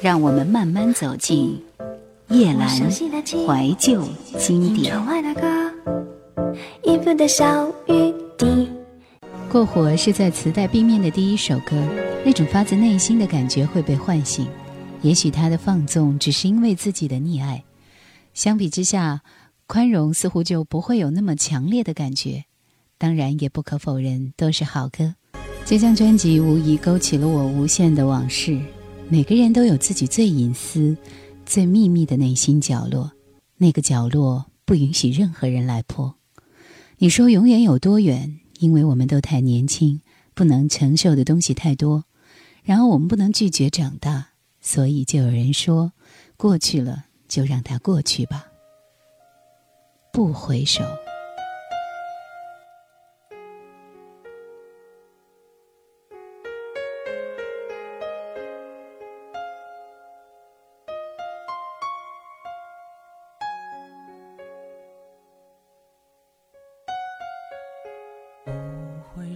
让我们慢慢走进叶阑怀旧经典。过火是在磁带 B 面的第一首歌，那种发自内心的感觉会被唤醒。也许他的放纵只是因为自己的溺爱。相比之下，宽容似乎就不会有那么强烈的感觉。当然，也不可否认都是好歌。这张专辑无疑勾起了我无限的往事。每个人都有自己最隐私、最秘密的内心角落，那个角落不允许任何人来破。你说永远有多远？因为我们都太年轻，不能承受的东西太多，然后我们不能拒绝长大，所以就有人说：过去了就让它过去吧，不回首。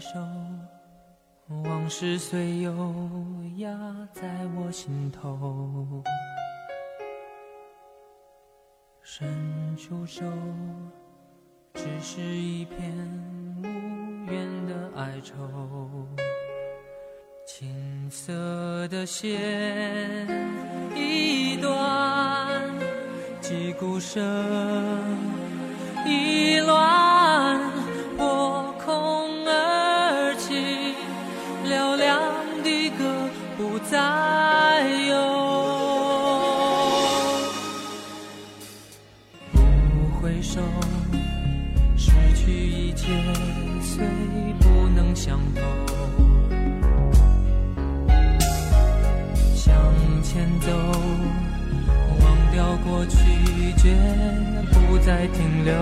手往事虽有压在我心头，伸出手，只是一片无缘的哀愁。青涩的线一断，几鼓声一乱。手，失去一切虽不能相投。向前走，忘掉过去，绝不再停留。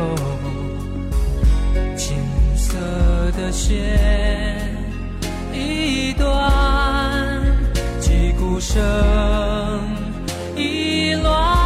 青涩的线一断。声一乱。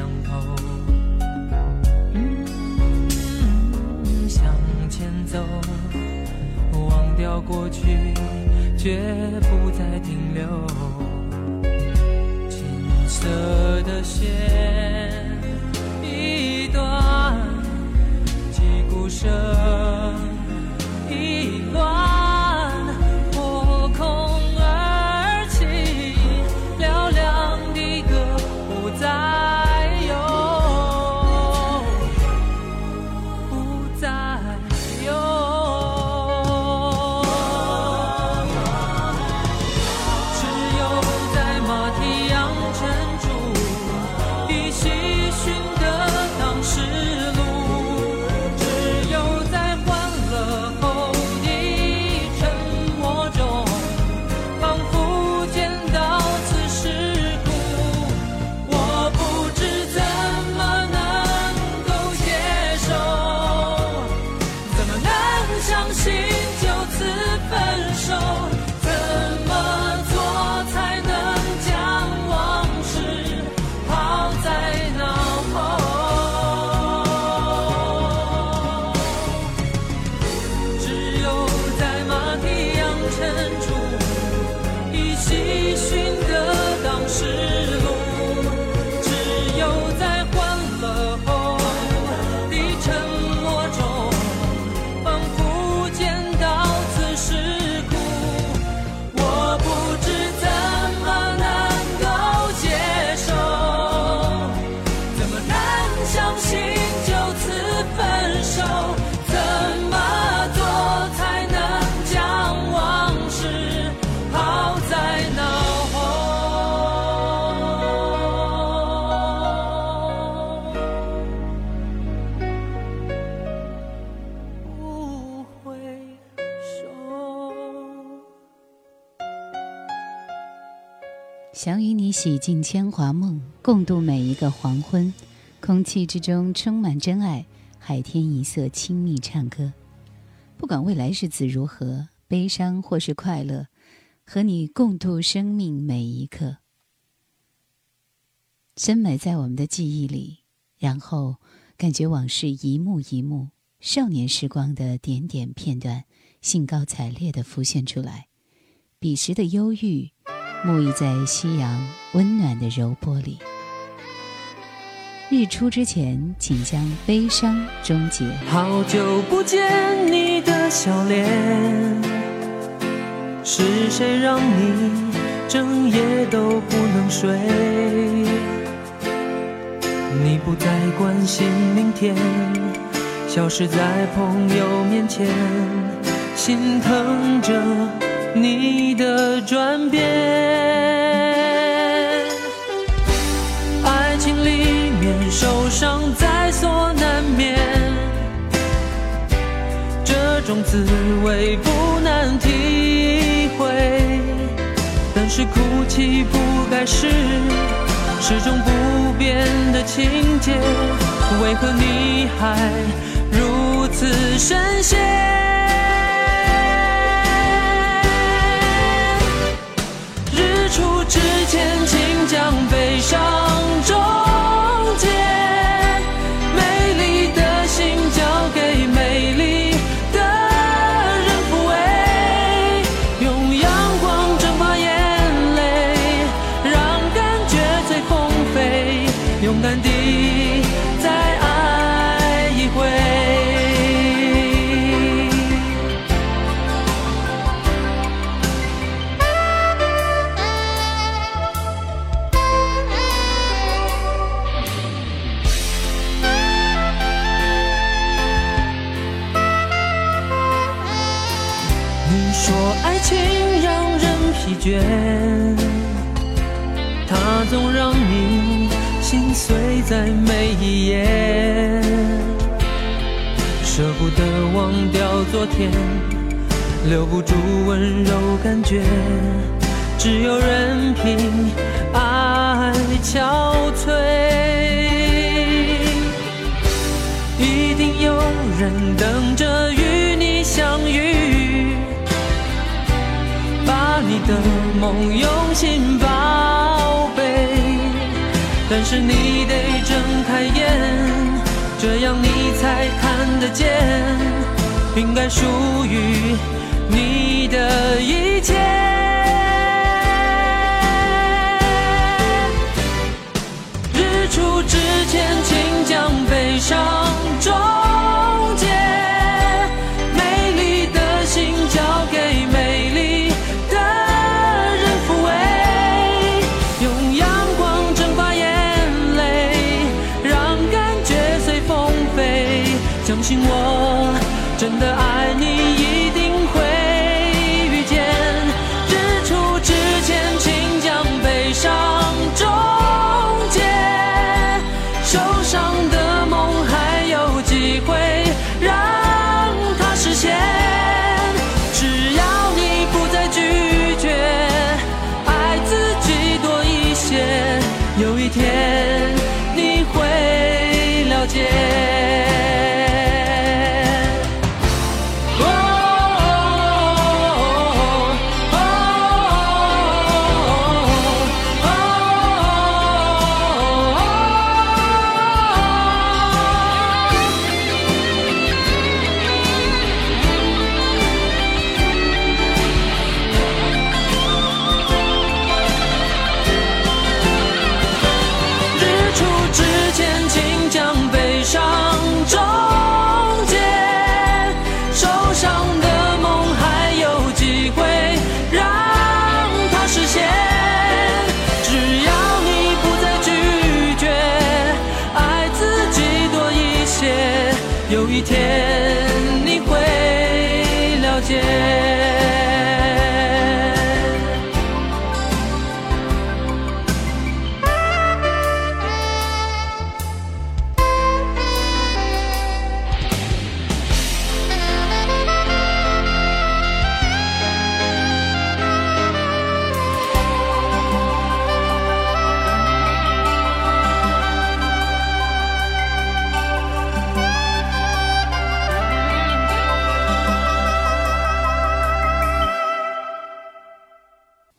向头向前走忘掉过去绝不再停留。金色的线一段几鼓声洗尽铅华梦，共度每一个黄昏。空气之中充满真爱，海天一色亲密唱歌。不管未来日子如何，悲伤或是快乐，和你共度生命每一刻，深埋在我们的记忆里。然后感觉往事一幕一幕，少年时光的点点片段，兴高采烈地浮现出来。彼时的忧郁，沐浴在夕阳温暖的柔波里。日出之前，请将悲伤终结。好久不见你的笑脸，是谁让你整夜都不能睡？你不再关心明天，消失在朋友面前，心疼着你的转变。爱情里面受伤在所难免，这种滋味不难体会。但是哭泣不该是始终不变的情节，为何你还如此深陷？日昨天，留不住温柔感觉，只有任凭爱憔悴。一定有人等着与你相遇。把你的梦用心宝贝，但是你得睁开眼，这样你才看得见，应该属于你的一切，日出之前，请将悲伤终结。美丽的心交给美丽的人抚慰，用阳光蒸发眼泪，让感觉随风飞，相信我。真的爱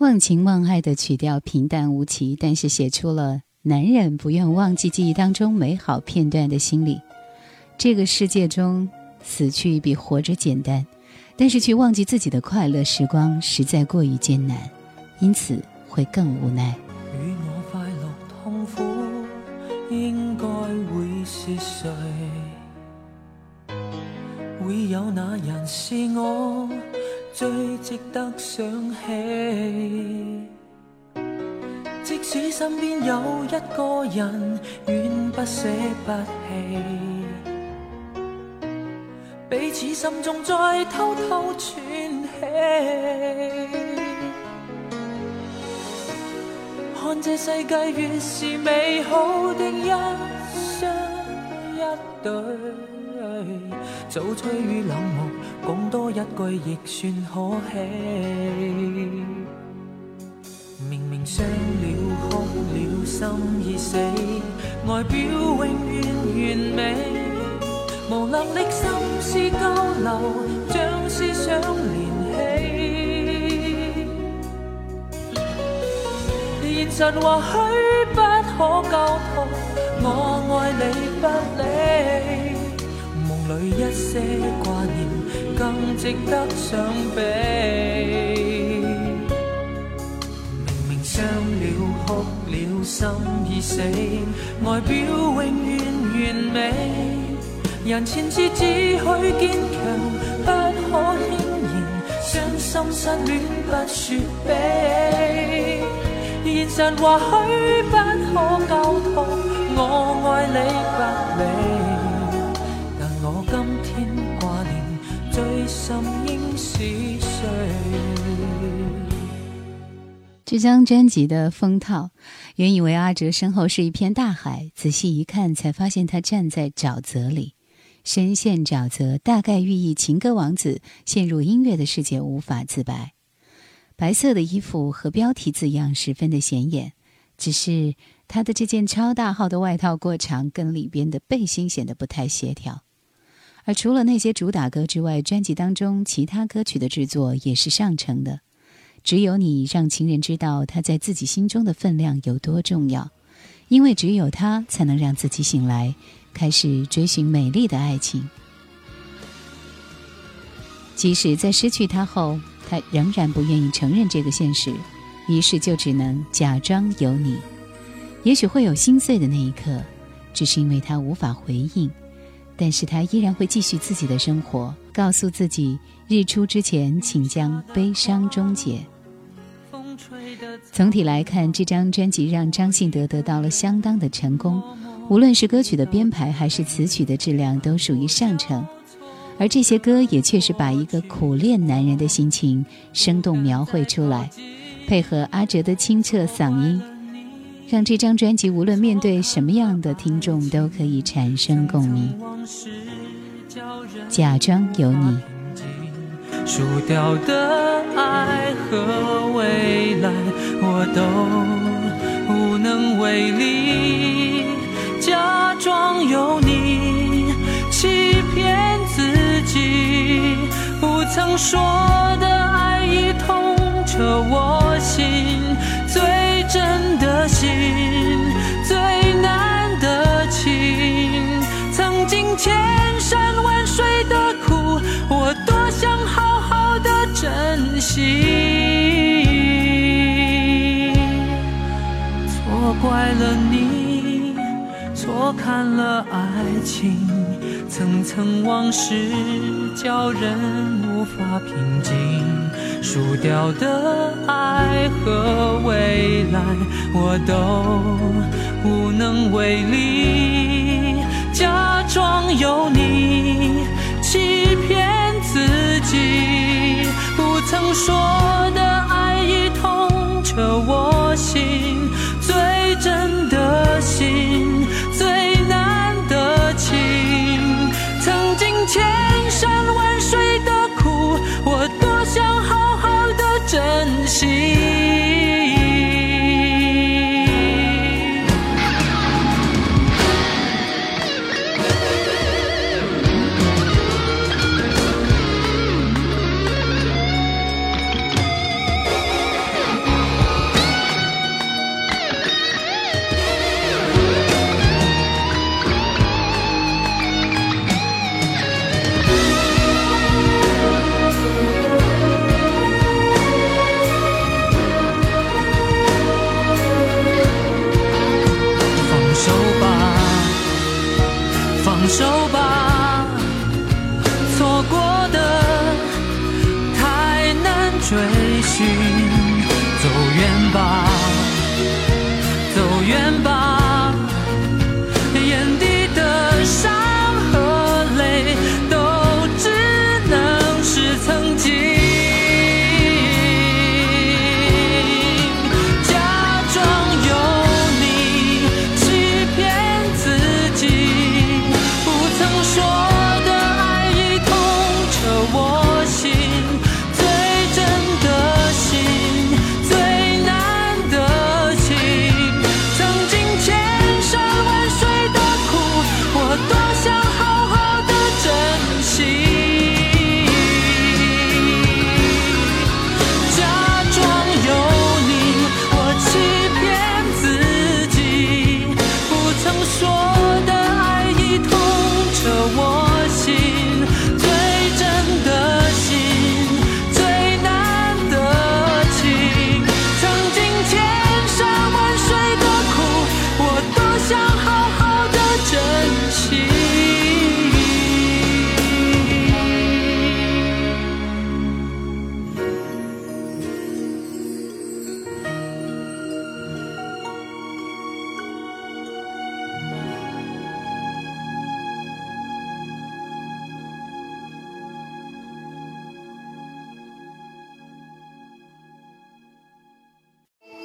忘情忘爱的曲调平淡无奇，但是写出了男人不愿忘记记忆当中美好片段的心理。这个世界中，死去比活着简单，但是去忘记自己的快乐时光实在过于艰难，因此会更无奈。与我快乐痛苦，应该会是谁？会有那人是我？最值得想起，即使身边有一个人，愿不舍不弃，彼此心中再偷偷喘气。看这世界越是美好的一双一对。早吹雨冷漠，讲多一句亦算可喜。明明伤了哭了，心已死，外表永远完美，无能力心思交流，将思想连起。现实或许不可交托，我爱你不理。梦里一些挂念，更值得想比。明明伤了哭了，心已死，外表永远完美，人前事只许坚强，不可轻言，伤心失恋不说悲。现实或许不可交托，我爱你不理。这张专辑的封套，原以为阿哲身后是一片大海，仔细一看，才发现他站在沼泽里，深陷沼泽，大概寓意情歌王子陷入音乐的世界无法自拔。白色的衣服和标题字样十分的显眼，只是他的这件超大号的外套过长，跟里边的背心显得不太协调。而除了那些主打歌之外，专辑当中其他歌曲的制作也是上乘的。只有你让情人知道他在自己心中的分量有多重要，因为只有他才能让自己醒来，开始追寻美丽的爱情。即使在失去他后，他仍然不愿意承认这个现实，于是就只能假装有你。也许会有心碎的那一刻，只是因为他无法回应。但是他依然会继续自己的生活，告诉自己日出之前，请将悲伤终结。总体来看，这张专辑让张信德得到了相当的成功，无论是歌曲的编排还是词曲的质量，都属于上乘。而这些歌也确实把一个苦恋男人的心情生动描绘出来，配合阿哲的清澈嗓音。让这张专辑无论面对什么样的听众都可以产生共鸣。假装有你，输掉的爱和未来，我都无能为力。假装有你，欺骗自己，不曾说的看了爱情，层层往事叫人无法平静。输掉的爱和未来，我都无能为力。假装有你，欺骗自己，不曾说的爱已痛彻我心，最真的心，千山万水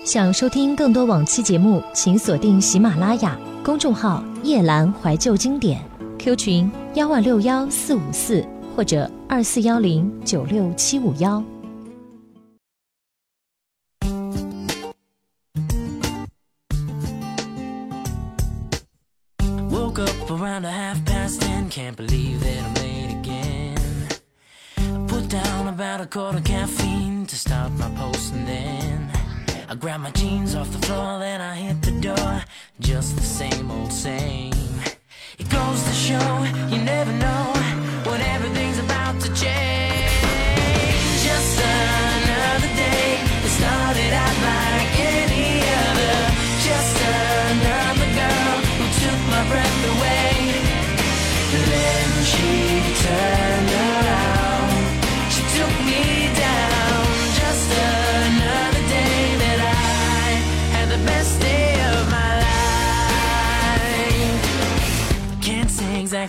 想收听更多往期节目，请锁定喜马拉雅公众号“夜阑怀旧经典 ”，Q 群幺万六幺四五四或者二四幺零九六七五幺。About a quarter caffeine to my posting then. I grab my jeans off the floor, then I hit the door. Just the same old same. It goes to show you never know.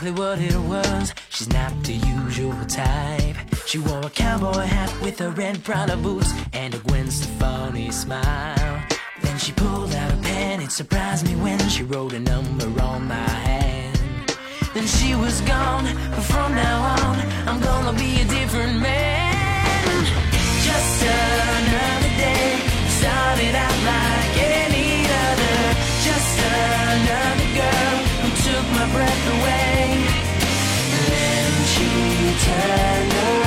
exactly what it was. She's not the usual type. She wore a cowboy hat with her red Prada boots and a Gwen Stefani smile. Then she pulled out a pen. It surprised me when she wrote a number on my hand. Then she was gone, but from now on, I'm gonna be a different man. eternal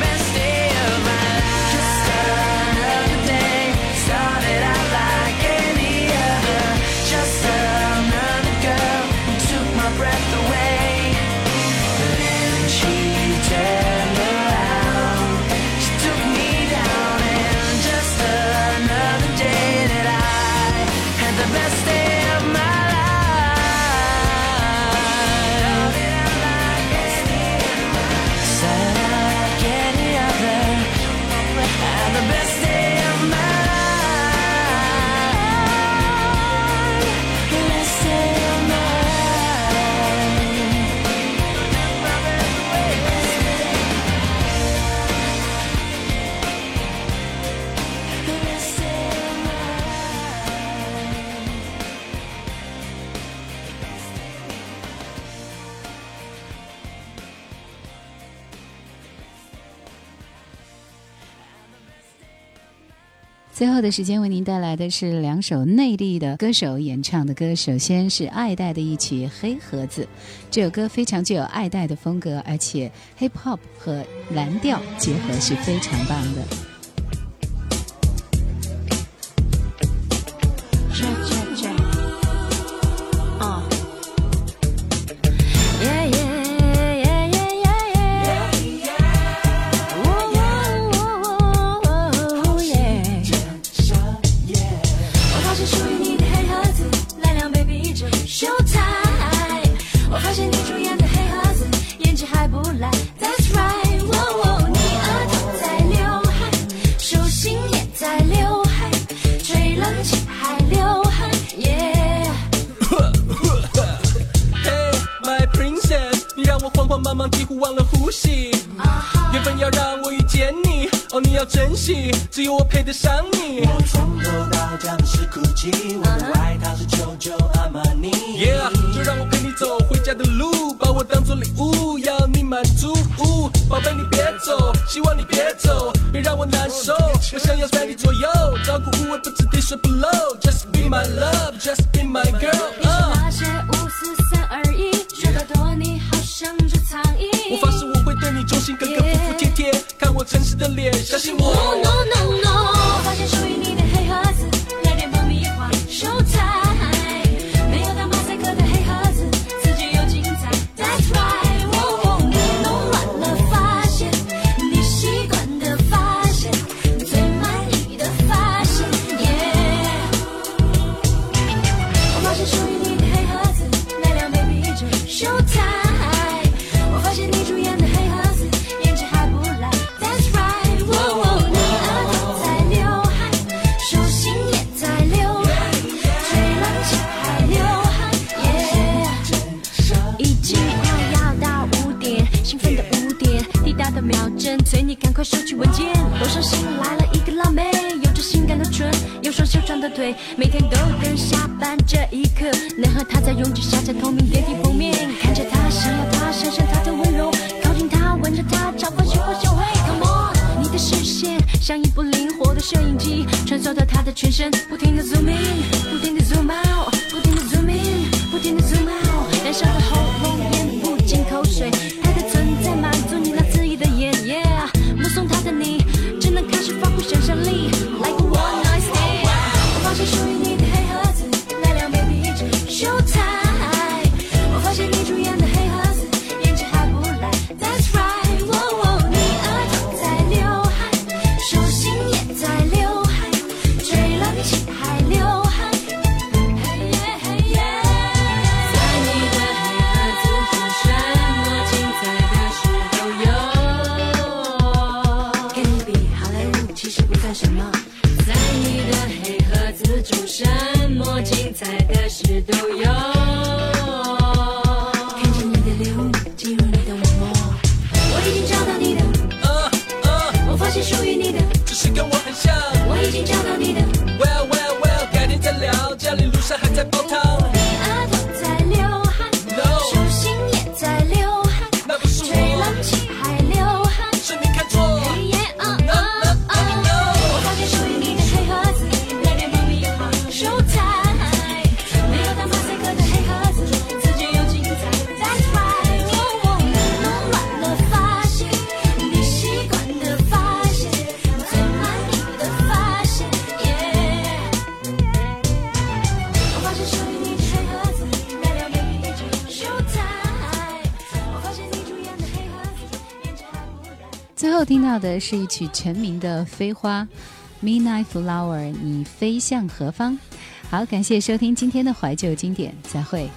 best 最后的时间为您带来的是两首内地的歌手演唱的歌首先是爱戴的一曲黑盒子这首歌非常具有爱戴的风格而且 hip hop 和蓝调结合是非常棒的。几乎忘了呼吸。缘分要让我遇见你，哦，你要珍惜，只有我配得上你。我从头到脚都是哭泣，我的外套是九九阿玛尼。Yeah，就让我陪你走回家的路，把我当做礼物，要你满足。宝贝你别走，希望你别走，别让我难受。我想要在你左右，照顾无微不至，滴水不漏。Just be my love，just be my girl。你是那些五四三二一，说的多你。像只苍蝇。我发誓我会对你忠心耿耿服服帖帖看我诚实的脸相信我。Nonono step up. 的是一曲全民的飞花。Midnight flower 你飞向何方？好感谢收听今天的怀旧经典再会。